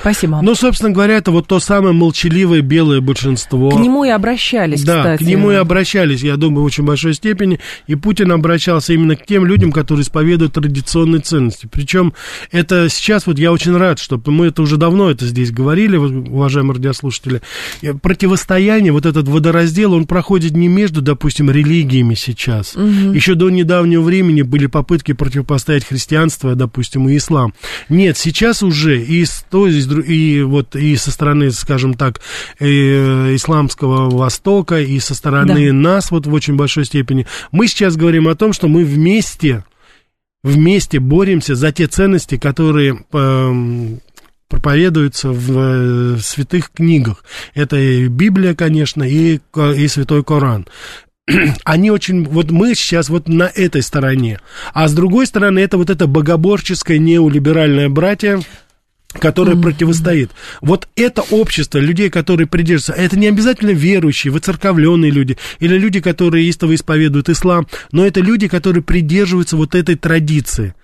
Спасибо. Ну, собственно говоря, это вот то самое молчаливое белое большинство. К нему и обращались, да, кстати. к нему и обращались, я думаю, в очень большой степени. И Путин обращался именно к тем людям, которые исповедуют традиционные ценности. Причем это сейчас, вот я очень рад, что мы это уже давно это здесь говорили, уважаемые радиослушатели. Противостояние, вот этот водораздел, он проходит не между, допустим, религиями сейчас. Угу. Еще до недавнего времени были попытки противопоставить христианство, допустим, и ислам. Нет, сейчас уже и с той, и вот и со стороны, скажем так, э, исламского Востока, и со стороны да. нас вот в очень большой степени. Мы сейчас говорим о том, что мы вместе, вместе боремся за те ценности, которые эм, проповедуются в э, святых книгах. Это и Библия, конечно, и, и Святой Коран они очень, вот мы сейчас вот на этой стороне, а с другой стороны это вот это богоборческое неолиберальное братья, которое mm-hmm. противостоит. Вот это общество людей, которые придерживаются, это не обязательно верующие, выцерковленные люди, или люди, которые истово исповедуют ислам, но это люди, которые придерживаются вот этой традиции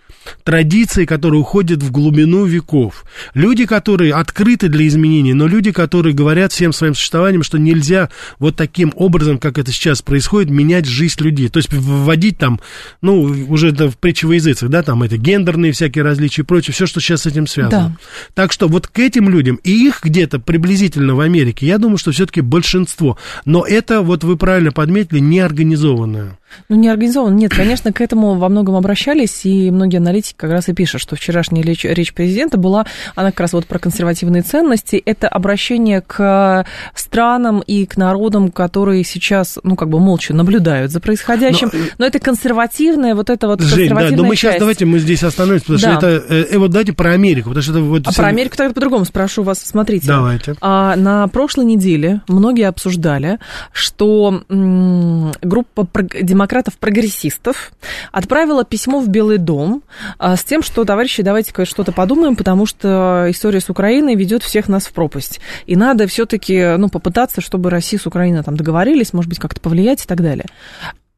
традиции, которые уходят в глубину веков. Люди, которые открыты для изменений, но люди, которые говорят всем своим существованием, что нельзя вот таким образом, как это сейчас происходит, менять жизнь людей. То есть вводить там, ну, уже это в притчевоязыцах, да, там это гендерные всякие различия и прочее, все, что сейчас с этим связано. Да. Так что вот к этим людям, и их где-то приблизительно в Америке, я думаю, что все-таки большинство. Но это, вот вы правильно подметили, неорганизованное. Ну, не организован. Нет, конечно, к этому во многом обращались, и многие аналитики как раз и пишут, что вчерашняя речь, речь президента была, она как раз вот про консервативные ценности, это обращение к странам и к народам, которые сейчас, ну, как бы молча наблюдают за происходящим, но, но это консервативная, вот это вот Жень, да, но мы часть. сейчас давайте мы здесь остановимся, потому да. что это, э, э, вот давайте про Америку, потому что это вот... А про Америку тогда по-другому спрошу вас, смотрите. Давайте. А, на прошлой неделе многие обсуждали, что м, группа демократов демократов-прогрессистов отправила письмо в Белый дом а, с тем, что, товарищи, давайте что-то подумаем, потому что история с Украиной ведет всех нас в пропасть. И надо все-таки ну, попытаться, чтобы Россия с Украиной там договорились, может быть, как-то повлиять и так далее.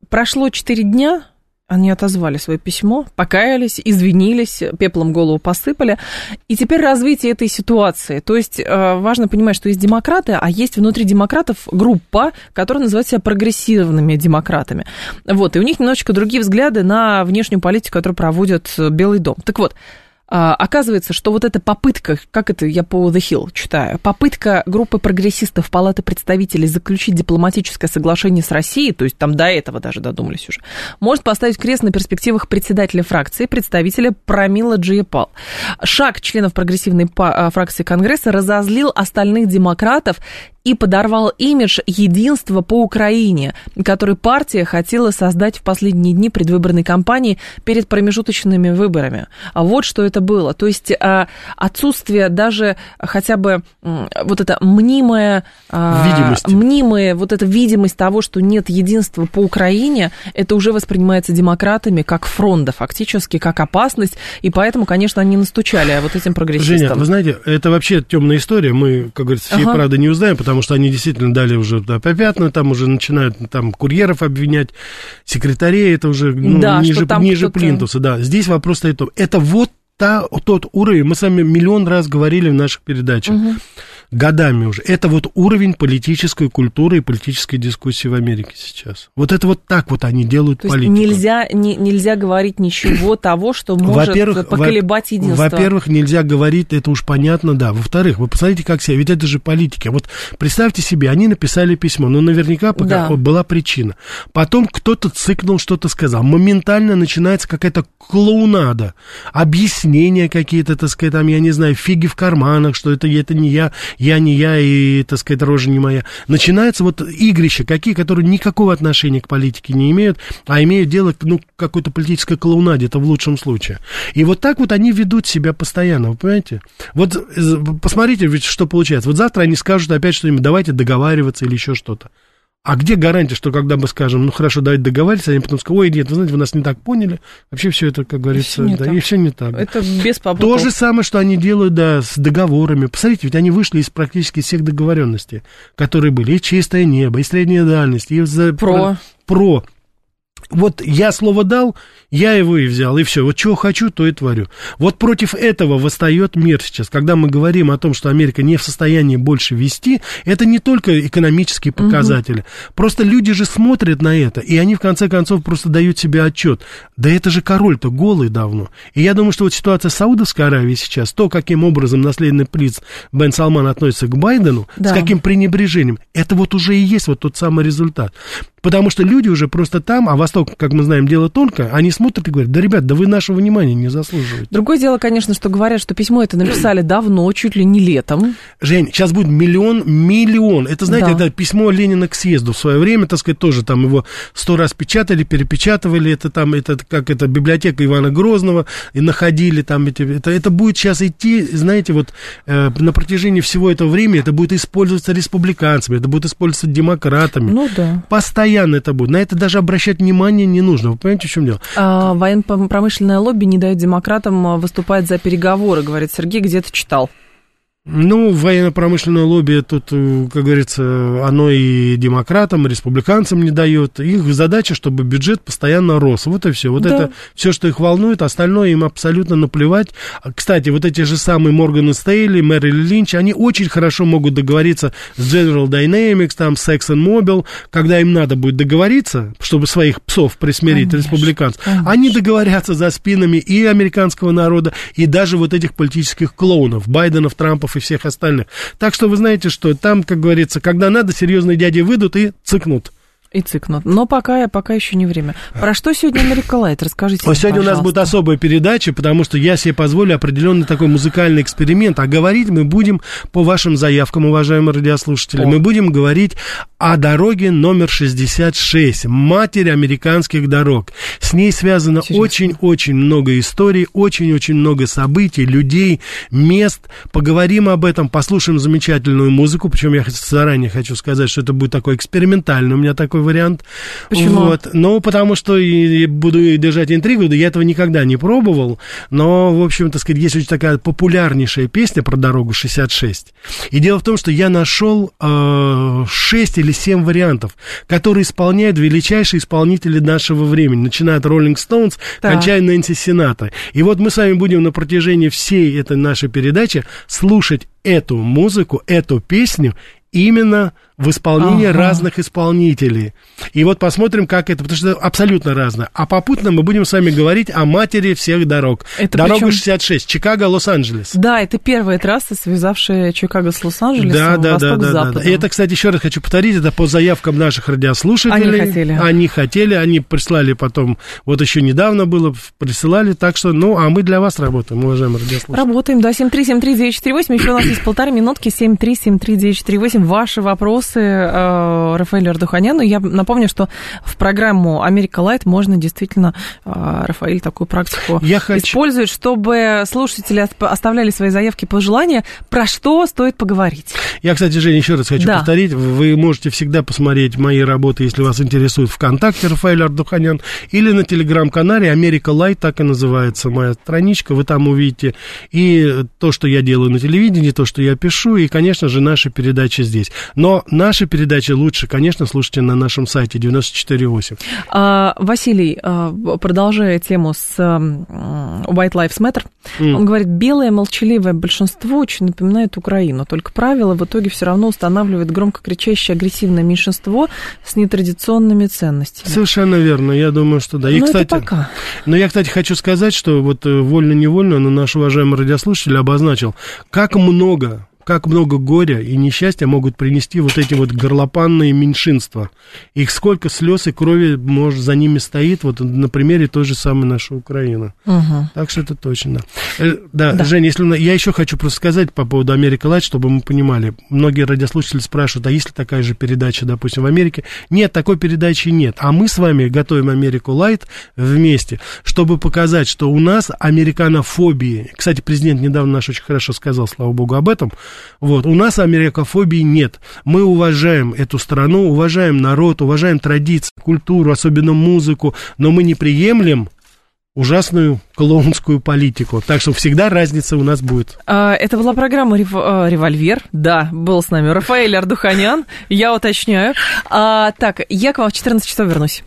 Прошло четыре дня, они отозвали свое письмо, покаялись, извинились, пеплом голову посыпали. И теперь развитие этой ситуации. То есть э, важно понимать, что есть демократы, а есть внутри демократов группа, которая называет себя прогрессивными демократами. Вот, и у них немножечко другие взгляды на внешнюю политику, которую проводит Белый дом. Так вот, оказывается, что вот эта попытка, как это я по The Hill читаю, попытка группы прогрессистов Палаты представителей заключить дипломатическое соглашение с Россией, то есть там до этого даже додумались уже, может поставить крест на перспективах председателя фракции, представителя Прамила Джиепал. Шаг членов прогрессивной а, фракции Конгресса разозлил остальных демократов и подорвал имидж единства по Украине, который партия хотела создать в последние дни предвыборной кампании перед промежуточными выборами. А вот что это было. То есть а, отсутствие даже хотя бы вот это мнимое, Видимость. мнимое, вот эта видимость того, что нет единства по Украине, это уже воспринимается демократами как фронта фактически, как опасность, и поэтому, конечно, они настучали а вот этим прогрессистам. Женя, вы знаете, это вообще темная история, мы, как говорится, всей ага. правды не узнаем, потому потому что они действительно дали уже да, пятна, там уже начинают там курьеров обвинять, секретарей, это уже ну, да, ниже, ниже плинтуса, да. Здесь вопрос стоит, это вот та, тот уровень, мы с вами миллион раз говорили в наших передачах. Угу годами уже. Это вот уровень политической культуры и политической дискуссии в Америке сейчас. Вот это вот так вот они делают То политику. Нельзя, не, нельзя говорить ничего того, что может поколебать единство. Во-первых, нельзя говорить, это уж понятно, да. Во-вторых, вы посмотрите, как себя, ведь это же политики. Вот представьте себе, они написали письмо, но наверняка пока да. была причина. Потом кто-то цыкнул, что-то сказал. Моментально начинается какая-то клоунада, объяснения какие-то, так сказать, там, я не знаю, фиги в карманах, что это, это не я, я не я, и, так сказать, рожа не моя. Начинается вот игрища, какие, которые никакого отношения к политике не имеют, а имеют дело, ну, какой-то политической клоунаде, это в лучшем случае. И вот так вот они ведут себя постоянно, вы понимаете? Вот посмотрите, ведь что получается. Вот завтра они скажут опять что-нибудь, давайте договариваться или еще что-то. А где гарантия, что когда мы скажем, ну хорошо, давайте договариваться, они потом скажут, ой, нет, вы знаете, вы нас не так поняли. Вообще все это, как говорится, и все, да, и все не так. Это без попыток. То же самое, что они делают, да, с договорами. Посмотрите, ведь они вышли из практически всех договоренностей, которые были. И чистое небо, и средняя дальность, и за... Про. Про вот я слово дал, я его и взял, и все. Вот чего хочу, то и творю. Вот против этого восстает мир сейчас. Когда мы говорим о том, что Америка не в состоянии больше вести, это не только экономические показатели. Угу. Просто люди же смотрят на это, и они в конце концов просто дают себе отчет. Да это же король-то голый давно. И я думаю, что вот ситуация Саудовской Аравии сейчас, то, каким образом наследный принц Бен Салман относится к Байдену, да. с каким пренебрежением, это вот уже и есть вот тот самый результат. Потому что люди уже просто там, а Восток, как мы знаем, дело тонко, они смотрят и говорят, да, ребят, да вы нашего внимания не заслуживаете. Другое дело, конечно, что говорят, что письмо это написали давно, чуть ли не летом. Жень, сейчас будет миллион, миллион. Это, знаете, да. это письмо Ленина к съезду в свое время, так сказать, тоже там его сто раз печатали, перепечатывали, это там, это как это библиотека Ивана Грозного, и находили там эти, это, это будет сейчас идти, знаете, вот э, на протяжении всего этого времени это будет использоваться республиканцами, это будет использоваться демократами. Ну да. Постоянно постоянно это будет. На это даже обращать внимание не нужно. Вы понимаете, в чем дело? А, военно-промышленное лобби не дает демократам а, выступать за переговоры, говорит Сергей, где-то читал. Ну, военно-промышленное лобби тут, э, как говорится, оно и демократам, и республиканцам не дает. Их задача, чтобы бюджет постоянно рос. Вот и все. Вот да. это все, что их волнует, остальное им абсолютно наплевать. А, кстати, вот эти же самые Морган Стейли, Мэрили Линч, они очень хорошо могут договориться с General Dynamics, там, с ExxonMobil, когда им надо будет договориться, чтобы своих псов присмирить, конечно, республиканцев. Конечно. Они договорятся за спинами и американского народа, и даже вот этих политических клоунов, Байденов, Трампов и всех остальных. Так что вы знаете, что там, как говорится, когда надо, серьезные дяди выйдут и цыкнут. И цикнут. Но пока, пока еще не время. Про что сегодня Америка Лайт? Расскажите. Сегодня пожалуйста. у нас будет особая передача, потому что я себе позволю определенный такой музыкальный эксперимент. А говорить мы будем по вашим заявкам, уважаемые радиослушатели. О. Мы будем говорить о дороге номер 66, матери американских дорог. С ней связано очень-очень много историй, очень-очень много событий, людей, мест. Поговорим об этом, послушаем замечательную музыку. Причем я заранее хочу сказать, что это будет такой экспериментальный у меня такой вариант. Почему? Вот. Ну, потому что и буду держать интригу, да я этого никогда не пробовал. Но, в общем, так сказать, есть очень такая популярнейшая песня про дорогу 66. И дело в том, что я нашел э, 6 или 7 вариантов, которые исполняют величайшие исполнители нашего времени, начиная от Rolling Stones, так. кончая Нэнси Сената. И вот мы с вами будем на протяжении всей этой нашей передачи слушать эту музыку, эту песню именно в исполнении ага. разных исполнителей. И вот посмотрим, как это, потому что это абсолютно разное. А попутно мы будем с вами говорить о матери всех дорог. Это Дорога причем... 66, Чикаго, Лос-Анджелес. Да, это первая трасса, связавшая Чикаго с Лос-Анджелесом, да, да, да, да, да, да. И это, кстати, еще раз хочу повторить, это по заявкам наших радиослушателей. Они хотели. Они хотели, они прислали потом, вот еще недавно было, присылали, так что, ну, а мы для вас работаем, уважаемые радиослушатели. Работаем, да, 7373948, еще у нас есть полторы минутки, 7373948, ваши вопросы вопросы э, Рафаэлю Ардуханяну. Я напомню, что в программу «Америка Лайт» можно действительно, э, Рафаэль, такую практику Я использует, хочу... чтобы слушатели оставляли свои заявки, пожелания, про что стоит поговорить. Я, кстати, Женя, еще раз хочу да. повторить. Вы можете всегда посмотреть мои работы, если вас интересует ВКонтакте Рафаэль Ардуханян, или на телеграм-канале «Америка Лайт», так и называется моя страничка. Вы там увидите и то, что я делаю на телевидении, то, что я пишу, и, конечно же, наши передачи здесь. Но наши передачи лучше, конечно, слушайте на нашем сайте 94.8. А, Василий, а, продолжая тему с White Lives Matter, mm. он говорит, белое молчаливое большинство очень напоминает Украину, только правила в итоге все равно устанавливает громко кричащее агрессивное меньшинство с нетрадиционными ценностями. Совершенно верно, я думаю, что да. И, но кстати, это пока. Но я, кстати, хочу сказать, что вот э, вольно-невольно, но наш уважаемый радиослушатель обозначил, как много как много горя и несчастья могут принести вот эти вот горлопанные меньшинства. Их сколько слез и крови может, за ними стоит, вот на примере той же самой нашей Украины. Угу. Так что это точно. Э, да, да. Женя, если я еще хочу просто сказать по поводу Америка Лайт, чтобы мы понимали. Многие радиослушатели спрашивают, а есть ли такая же передача, допустим, в Америке? Нет, такой передачи нет. А мы с вами готовим Америку Лайт вместе, чтобы показать, что у нас американофобии, кстати, президент недавно наш очень хорошо сказал, слава богу, об этом, вот, у нас америкофобии нет. Мы уважаем эту страну, уважаем народ, уважаем традиции, культуру, особенно музыку, но мы не приемлем ужасную клоунскую политику. Так что всегда разница у нас будет. А, это была программа Рев... А, «Револьвер». Да, был с нами Рафаэль Ардуханян. Я уточняю. А, так, я к вам в 14 часов вернусь.